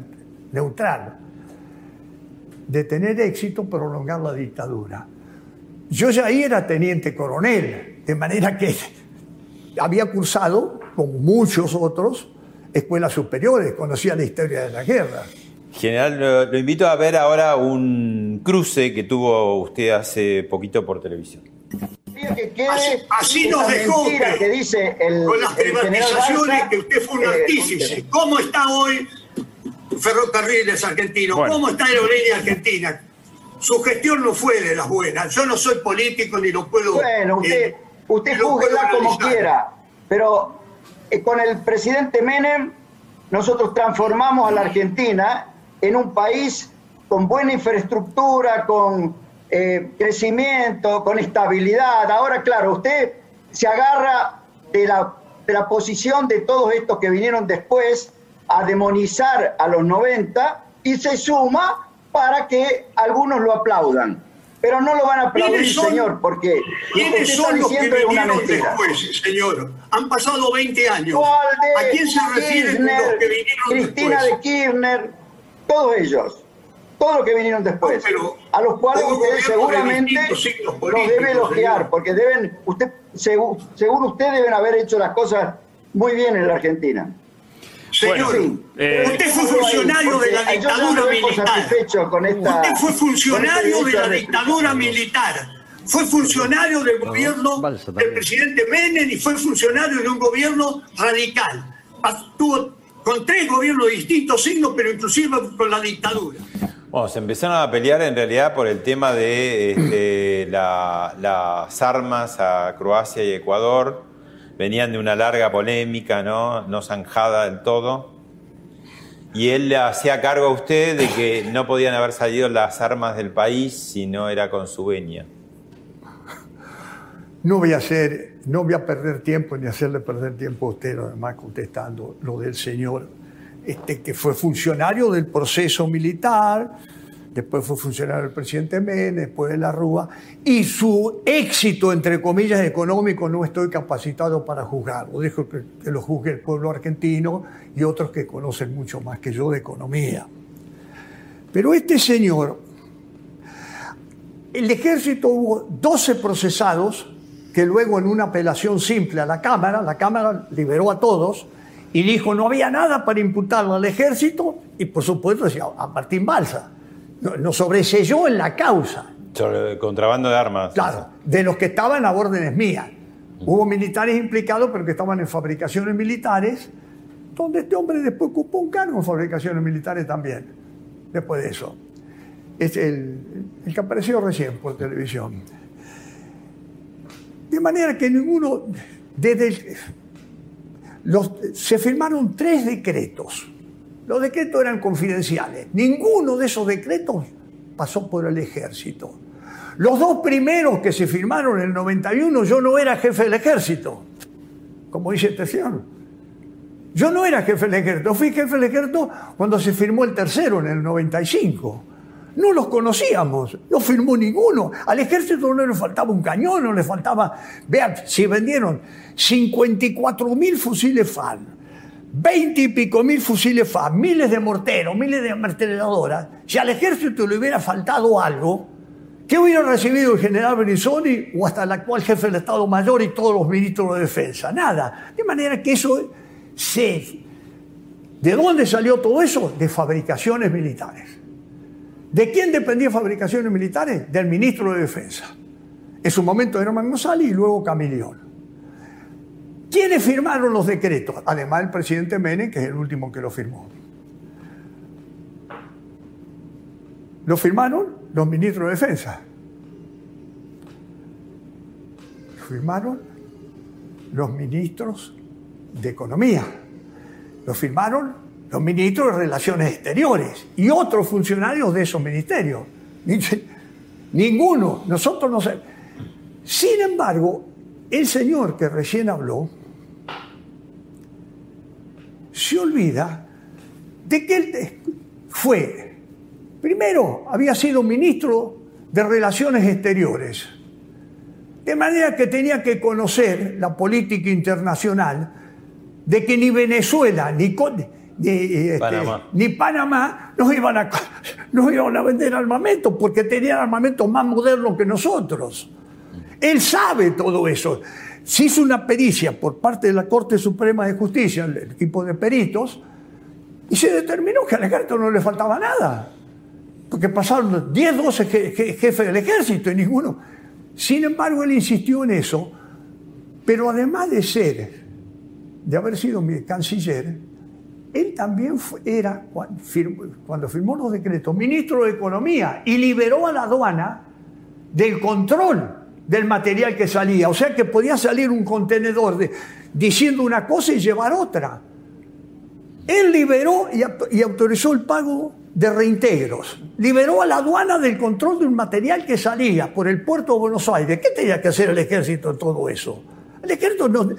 neutral, de tener éxito prolongar la dictadura. Yo ya ahí era teniente coronel, de manera que había cursado, como muchos otros, escuelas superiores, conocía la historia de la guerra. General, lo invito a ver ahora un cruce que tuvo usted hace poquito por televisión así, nos dejó que dice con las privatizaciones que usted fue un eh, artífice. ¿Cómo está hoy Ferrocarriles Argentino? ¿Cómo está Aerolínea Argentina? Su gestión no fue de las buenas. Yo no soy político ni lo puedo. Bueno, usted, eh, usted júguela como quiera, pero eh, con el presidente Menem nosotros transformamos a la Argentina en un país con buena infraestructura, con eh, crecimiento, con estabilidad. Ahora, claro, usted se agarra de la, de la posición de todos estos que vinieron después a demonizar a los 90 y se suma para que algunos lo aplaudan. Pero no lo van a aplaudir, señor, porque ¿quiénes son los que vinieron después, señor? Han pasado 20 años. ¿A quién se refieren los que vinieron Cristina de Kirchner, todos ellos todo lo que vinieron después, a los cuales usted seguramente los debe elogiar, porque deben, usted, según, usted deben haber hecho las cosas muy bien en la Argentina. Señor, eh, usted fue funcionario de la dictadura militar. usted fue funcionario de la dictadura militar. Fue funcionario del gobierno del presidente Menem y fue funcionario de un gobierno radical. Tuvo con tres gobiernos de distintos signos, pero inclusive con la dictadura. Bueno, se empezaron a pelear en realidad por el tema de este, las armas a Croacia y Ecuador. Venían de una larga polémica, ¿no? No zanjada del todo. Y él le hacía cargo a usted de que no podían haber salido las armas del país si no era con su venia. No voy a hacer, no voy a perder tiempo ni hacerle perder tiempo a usted, además contestando lo del señor este, que fue funcionario del proceso militar, después fue funcionario del presidente Menem, después de la Rúa, y su éxito, entre comillas, económico no estoy capacitado para juzgarlo. Dejo que, que, lo juzgue el pueblo argentino y otros que conocen mucho más que yo de economía. Pero este señor, el ejército hubo 12 procesados que luego en una apelación simple a la Cámara, la Cámara liberó a todos, y dijo no había nada para imputarlo al ejército y por supuesto a Martín Balsa. Nos sobreselló en la causa. Sobre contrabando de armas. Claro, de los que estaban a órdenes mías. Hubo militares implicados, pero que estaban en fabricaciones militares, donde este hombre después ocupó un cargo en fabricaciones militares también, después de eso. Es el, el que apareció recién por televisión. De manera que ninguno, desde los, se firmaron tres decretos. Los decretos eran confidenciales. Ninguno de esos decretos pasó por el ejército. Los dos primeros que se firmaron en el 91, yo no era jefe del ejército, como dice este señor. Yo no era jefe del ejército, fui jefe del ejército cuando se firmó el tercero en el 95. No los conocíamos, no firmó ninguno. Al ejército no le faltaba un cañón, no le faltaba. Vean, si vendieron 54 mil fusiles FAN, 20 y pico mil fusiles FAN, miles de morteros, miles de ametralladoras. Si al ejército le hubiera faltado algo, ¿qué hubiera recibido el general Berizoni o hasta el actual jefe del Estado Mayor y todos los ministros de defensa? Nada. De manera que eso se. ¿De dónde salió todo eso? De fabricaciones militares. ¿De quién dependía fabricaciones militares? Del ministro de Defensa. En su momento Herman González y luego Camilión. ¿Quiénes firmaron los decretos? Además el presidente Menem, que es el último que lo firmó. Lo firmaron los ministros de Defensa. Lo firmaron los ministros de Economía. Lo firmaron los ministros de Relaciones Exteriores y otros funcionarios de esos ministerios. Ninguno, nosotros no sabemos. Sin embargo, el señor que recién habló se olvida de que él fue, primero, había sido ministro de Relaciones Exteriores, de manera que tenía que conocer la política internacional de que ni Venezuela ni este, ni, Panamá. nos iban, a, nos iban a vender armamento porque tenían armamento más moderno que nosotros. Él sabe todo eso. Se hizo una pericia por parte de la Corte Suprema de Justicia, el equipo de peritos, y se determinó que al ejército no le faltaba nada. Porque pasaron 10, 12 jefes del ejército y ninguno. Sin embargo, él insistió en eso, pero además de ser, de haber sido mi canciller, él también era, cuando firmó los decretos, ministro de Economía y liberó a la aduana del control del material que salía. O sea que podía salir un contenedor diciendo una cosa y llevar otra. Él liberó y, autorizó el pago de reintegros. Liberó a la aduana del control de un material que salía por el puerto de Buenos Aires. ¿Qué tenía que hacer el ejército en todo eso? El ejército no,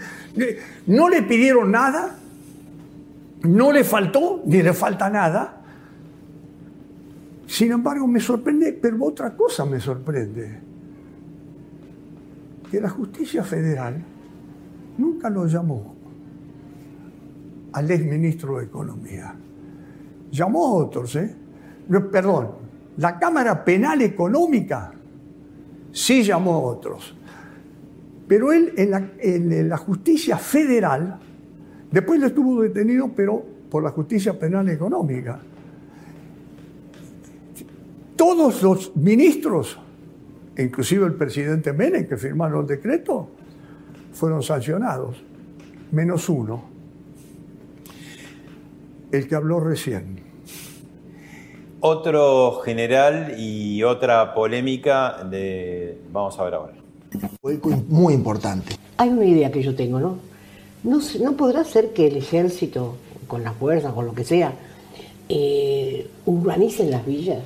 no le pidieron nada, no le faltó ni le falta nada. Sin embargo, me sorprende, pero otra cosa me sorprende, que la justicia federal nunca lo llamó al ex ministro de Economía. Llamó a otros, ¿eh? Perdón, la Cámara Penal Económica sí llamó a otros. Pero él en la, en la justicia federal Después le estuvo detenido, pero por la justicia penal económica. Todos los ministros, inclusive el presidente Menem, que firmaron el decreto, fueron sancionados, menos uno, el que habló recién. Otro general y otra polémica de... Vamos a ver ahora. Muy importante. Hay una idea que yo tengo, ¿no? ¿No, no podrá ser que el ejército, con las fuerzas, con lo que sea, eh, urbanicen las villas?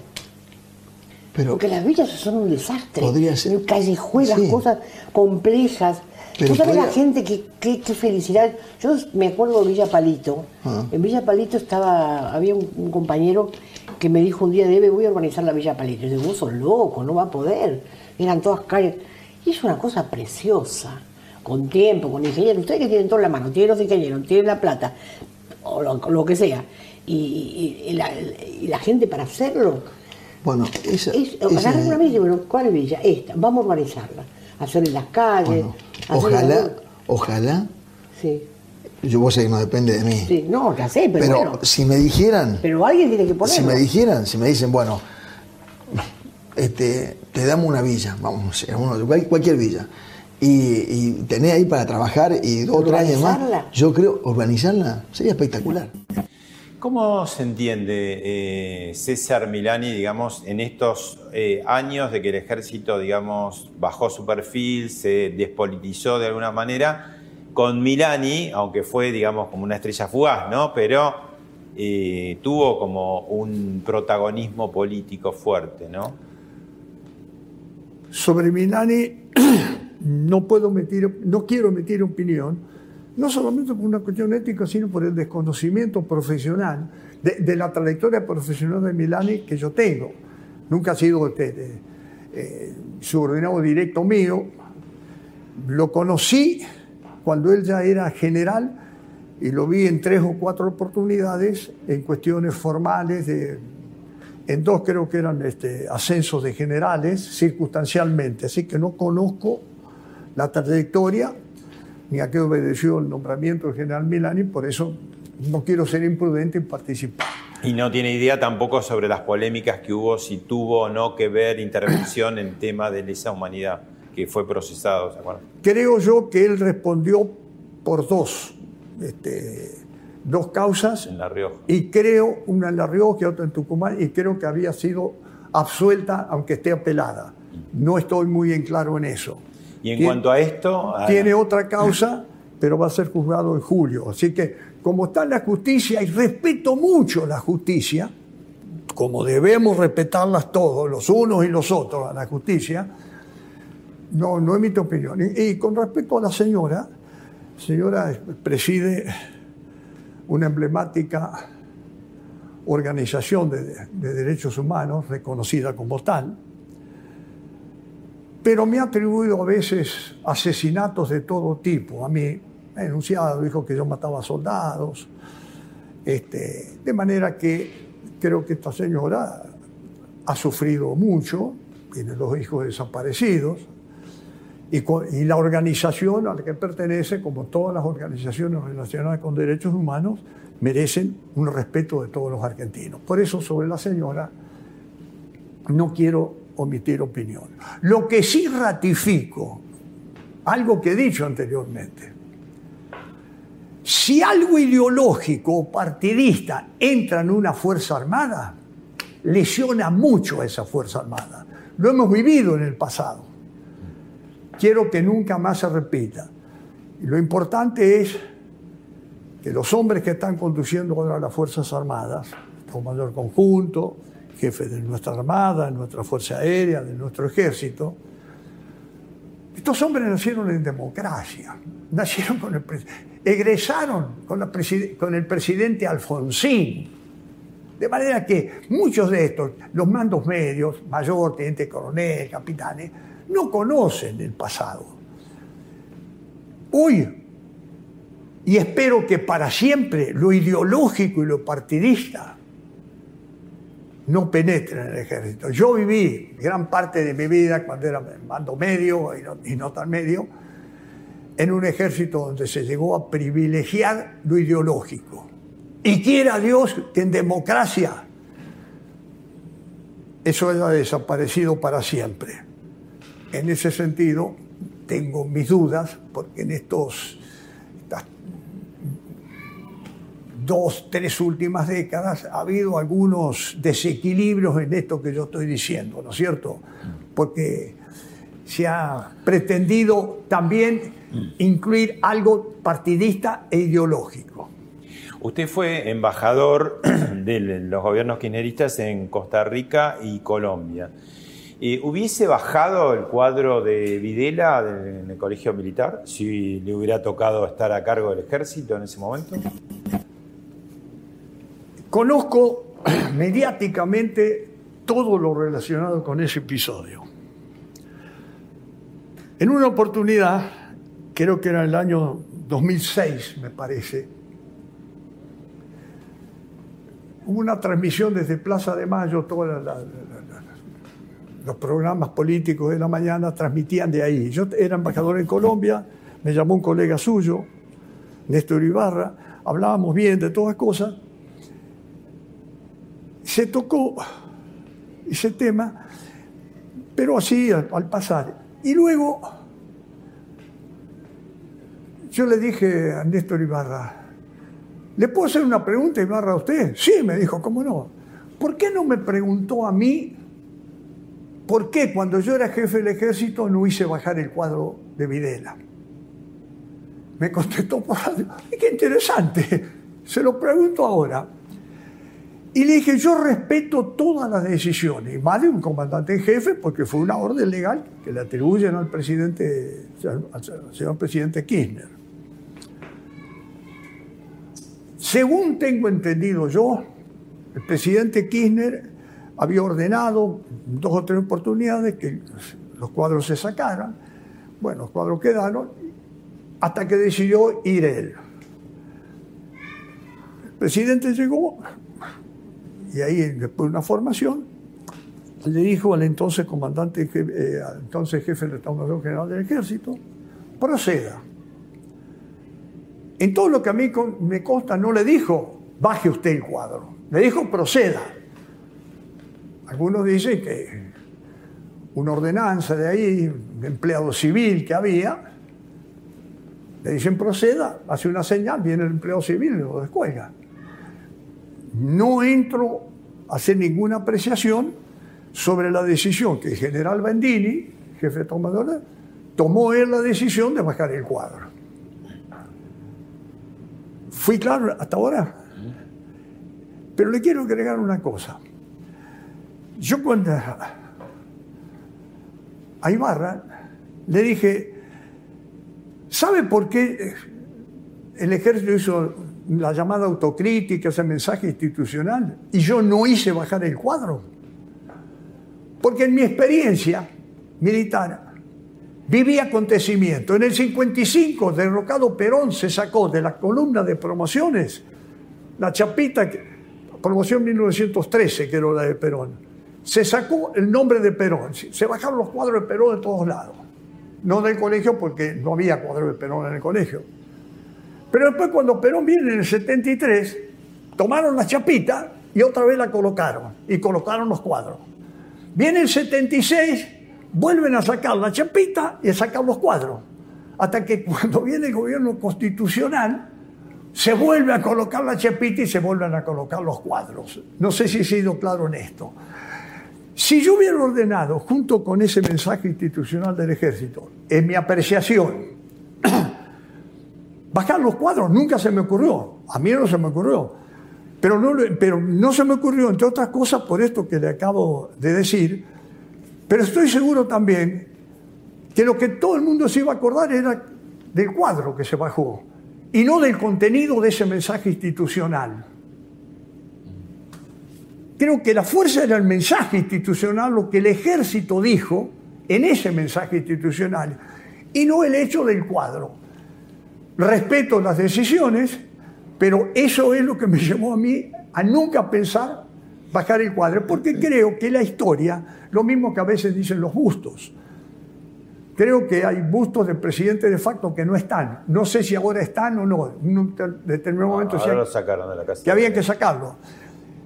Pero Porque las villas son un desastre. Podría ser. Callejuelas, cosas complejas. Pero ¿Tú sabes la gente qué, felicidad? Yo me acuerdo de Villa Palito. Ah. En Villa Palito estaba, había un, compañero que me dijo un día, debe, voy a organizar la Villa Palito. Y yo digo, vos sos loco, no va a poder. Eran todas calles. Y es una cosa preciosa con tiempo, con ingenieros, ustedes que tienen toda la mano, tienen los ingenieros, tienen la plata, o lo, que sea, y, la, gente para hacerlo. Bueno, esa, es, una villa, bueno, ¿cuál villa? Esta, vamos a organizarla, hacer en las calles. ojalá, ojalá. Sí. Yo vos sé que no depende de mí. Sí, no, ya sé, pero. Pero si me dijeran. Pero alguien tiene que ponerlo. Si me dijeran, si me dicen, bueno, este, te damos una villa, vamos, cualquier villa y, tener ahí para trabajar y dos o tres años más, yo creo, organizarla sería espectacular. ¿Cómo se entiende eh, César Milani, digamos, en estos eh, años de que el ejército, digamos, bajó su perfil, se despolitizó de alguna manera, con Milani, aunque fue, digamos, como una estrella fugaz, ¿no? Pero eh, tuvo como un protagonismo político fuerte, ¿no? Sobre Milani no puedo meter, no quiero meter opinión, no solamente por una cuestión ética, sino por el desconocimiento profesional de, la trayectoria profesional de Milani que yo tengo. Nunca ha sido este, eh, subordinado directo mío. Lo conocí cuando él ya era general y lo vi en tres o cuatro oportunidades en cuestiones formales, de, en dos creo que eran este, ascensos de generales, circunstancialmente, así que no conozco la trayectoria ni a qué obedeció el nombramiento del general Milani, por eso no quiero ser imprudente en participar. Y no tiene idea tampoco sobre las polémicas que hubo, si tuvo o no que ver intervención en tema de lesa humanidad, que fue procesado, ¿se acuerdan? Creo yo que él respondió por dos, este, dos causas. En La Rioja. Y creo, una en La Rioja y otra en Tucumán, y creo que había sido absuelta, aunque esté apelada. No estoy muy en claro en eso. Y en cuanto a esto... Tiene otra causa, pero va a ser juzgado en julio. Así que, como está la justicia, y respeto mucho la justicia, como debemos respetarlas todos, los unos y los otros, a la justicia, no, no emito opinión. Y, con respecto a la señora, la señora preside una emblemática organización de derechos humanos reconocida como tal, pero me ha atribuido a veces asesinatos de todo tipo. A mí me ha denunciado, dijo que yo mataba soldados. Este, de manera que creo que esta señora ha sufrido mucho, tiene dos hijos desaparecidos, y, y, la organización a la que pertenece, como todas las organizaciones relacionadas con derechos humanos, merecen un respeto de todos los argentinos. Por eso sobre la señora no quiero omitir opinión. Lo que sí ratifico, algo que he dicho anteriormente, si algo ideológico o partidista entra en una Fuerza Armada, lesiona mucho a esa Fuerza Armada. Lo hemos vivido en el pasado. Quiero que nunca más se repita. Lo importante es que los hombres que están conduciendo ahora las Fuerzas Armadas, mayor Conjunto, jefe de nuestra Armada, de nuestra Fuerza Aérea, de nuestro Ejército. Estos hombres nacieron en democracia, nacieron con el egresaron con, la con el presidente Alfonsín. De manera que muchos de estos, los mandos medios, mayor, teniente coronel, capitanes, no conocen el pasado. Hoy, y espero que para siempre, lo ideológico y lo partidista no penetra en el ejército. Yo viví gran parte de mi vida, cuando era mando medio y no, tan medio, en un ejército donde se llegó a privilegiar lo ideológico. Y quiera Dios que en democracia eso haya desaparecido para siempre. En ese sentido, tengo mis dudas, porque en estos dos, tres últimas décadas ha habido algunos desequilibrios en esto que yo estoy diciendo, ¿no es cierto? Porque se ha pretendido también incluir algo partidista e ideológico. Usted fue embajador de los gobiernos kirchneristas en Costa Rica y Colombia. Eh, ¿Hubiese bajado el cuadro de Videla en el colegio militar si le hubiera tocado estar a cargo del ejército en ese momento? Conozco mediáticamente todo lo relacionado con ese episodio. En una oportunidad, creo que era el año 2006, me parece, hubo una transmisión desde Plaza de Mayo, todos los programas políticos de la mañana transmitían de ahí. Yo era embajador en Colombia, me llamó un colega suyo, Néstor Ibarra, hablábamos bien de todas cosas, se tocó ese tema, pero así al, pasar. Y luego yo le dije a Néstor Ibarra, ¿le puedo hacer una pregunta, Ibarra, a usted? Sí, me dijo, ¿cómo no? ¿Por qué no me preguntó a mí por qué cuando yo era jefe del ejército no hice bajar el cuadro de Videla? Me contestó por radio. qué interesante, se lo pregunto ahora. Y le dije, yo respeto todas las decisiones, más de un comandante en jefe, porque fue una orden legal que le atribuyen al presidente, al señor presidente Kirchner. Según tengo entendido yo, el presidente Kirchner había ordenado dos o tres oportunidades que los cuadros se sacaran. Bueno, los cuadros quedaron hasta que decidió ir él. El presidente llegó, y ahí después de una formación, le dijo al entonces comandante, eh, al entonces jefe del Estado Mayor General del Ejército, proceda. En todo lo que a mí me consta no le dijo, baje usted el cuadro, le dijo, proceda. Algunos dicen que una ordenanza de ahí, de empleado civil que había, le dicen proceda, hace una señal, viene el empleado civil y lo descuelga no entro a hacer ninguna apreciación sobre la decisión que el general Bandini, jefe de tomadora, tomó él la decisión de bajar el cuadro. ¿Fui claro hasta ahora? Pero le quiero agregar una cosa. Yo cuando a Ibarra le dije, ¿sabe por qué el ejército hizo la llamada autocrítica, ese mensaje institucional, y yo no hice bajar el cuadro. Porque en mi experiencia militar viví acontecimiento. En el 55, derrocado Perón, se sacó de la columna de promociones la chapita, promoción 1913, que era la de Perón. Se sacó el nombre de Perón. Se bajaron los cuadros de Perón de todos lados. No del colegio, porque no había cuadros de Perón en el colegio pero después cuando Perón viene en el 73, tomaron la chapita y otra vez la colocaron y colocaron los cuadros. Viene el 76, vuelven a sacar la chapita y a sacar los cuadros. Hasta que cuando viene el gobierno constitucional, se vuelve a colocar la chapita y se vuelven a colocar los cuadros. No sé si he sido claro en esto. Si yo hubiera ordenado, junto con ese mensaje institucional del ejército, en mi apreciación, Bajar los cuadros nunca se me ocurrió. A mí no se me ocurrió. Pero no, se me ocurrió, entre otras cosas, por esto que le acabo de decir. Pero estoy seguro también que lo que todo el mundo se iba a acordar era del cuadro que se bajó y no del contenido de ese mensaje institucional. Creo que la fuerza era el mensaje institucional, lo que el ejército dijo en ese mensaje institucional, y no el hecho del cuadro respeto las decisiones, pero eso es lo que me llevó a mí a nunca pensar bajar el cuadro, porque creo que la historia, lo mismo que a veces dicen los bustos, creo que hay bustos de presidente de facto que no están. No sé si ahora están o no. En un determinado momento ahora lo sacaron de la casa. que había que sacarlo.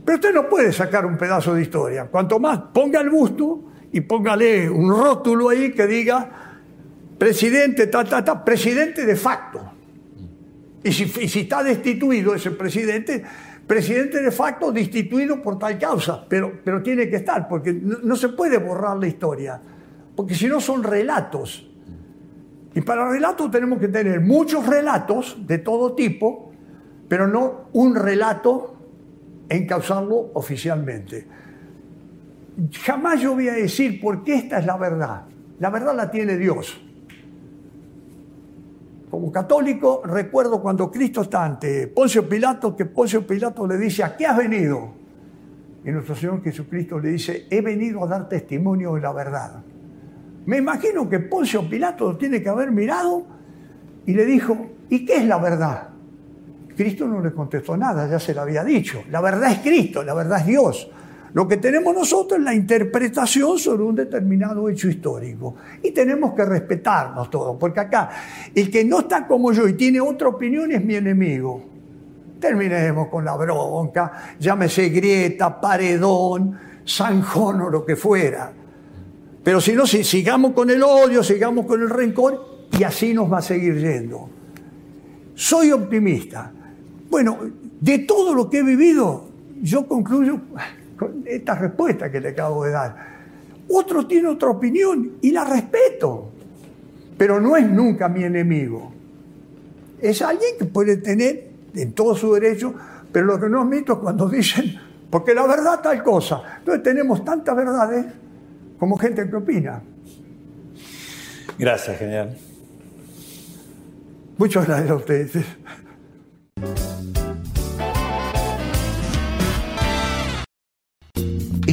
Pero usted no puede sacar un pedazo de historia. Cuanto más ponga el busto y póngale un rótulo ahí que diga presidente, ta, ta, ta, presidente de facto. Y si, está destituido ese presidente, presidente de facto destituido por tal causa, pero, tiene que estar, porque no, se puede borrar la historia, porque si no son relatos. Y para relatos tenemos que tener muchos relatos de todo tipo, pero no un relato encauzarlo oficialmente. Jamás yo voy a decir porque esta es la verdad. La verdad la tiene Dios. Como católico recuerdo cuando Cristo está ante Poncio Pilato, que Poncio Pilato le dice, ¿a qué has venido? Y nuestro Señor Jesucristo le dice, he venido a dar testimonio de la verdad. Me imagino que Poncio Pilato lo tiene que haber mirado y le dijo, ¿y qué es la verdad? Cristo no le contestó nada, ya se lo había dicho. La verdad es Cristo, la verdad es Dios. Lo que tenemos nosotros es la interpretación sobre un determinado hecho histórico. Y tenemos que respetarnos todos, porque acá el que no está como yo y tiene otra opinión es mi enemigo. Terminemos con la bronca, llámese grieta, paredón, zanjón o lo que fuera. Pero si no, si, sigamos con el odio, sigamos con el rencor y así nos va a seguir yendo. soy optimista. Bueno, de todo lo que he vivido, yo concluyo con esta respuesta que te acabo de dar. Otro tiene otra opinión y la respeto, pero no es nunca mi enemigo. Es alguien que puede tener en todo su derecho, pero lo que no admito es cuando dicen, porque la verdad tal cosa. Entonces tenemos tantas verdades como gente que opina. Gracias, general. Muchas gracias a ustedes.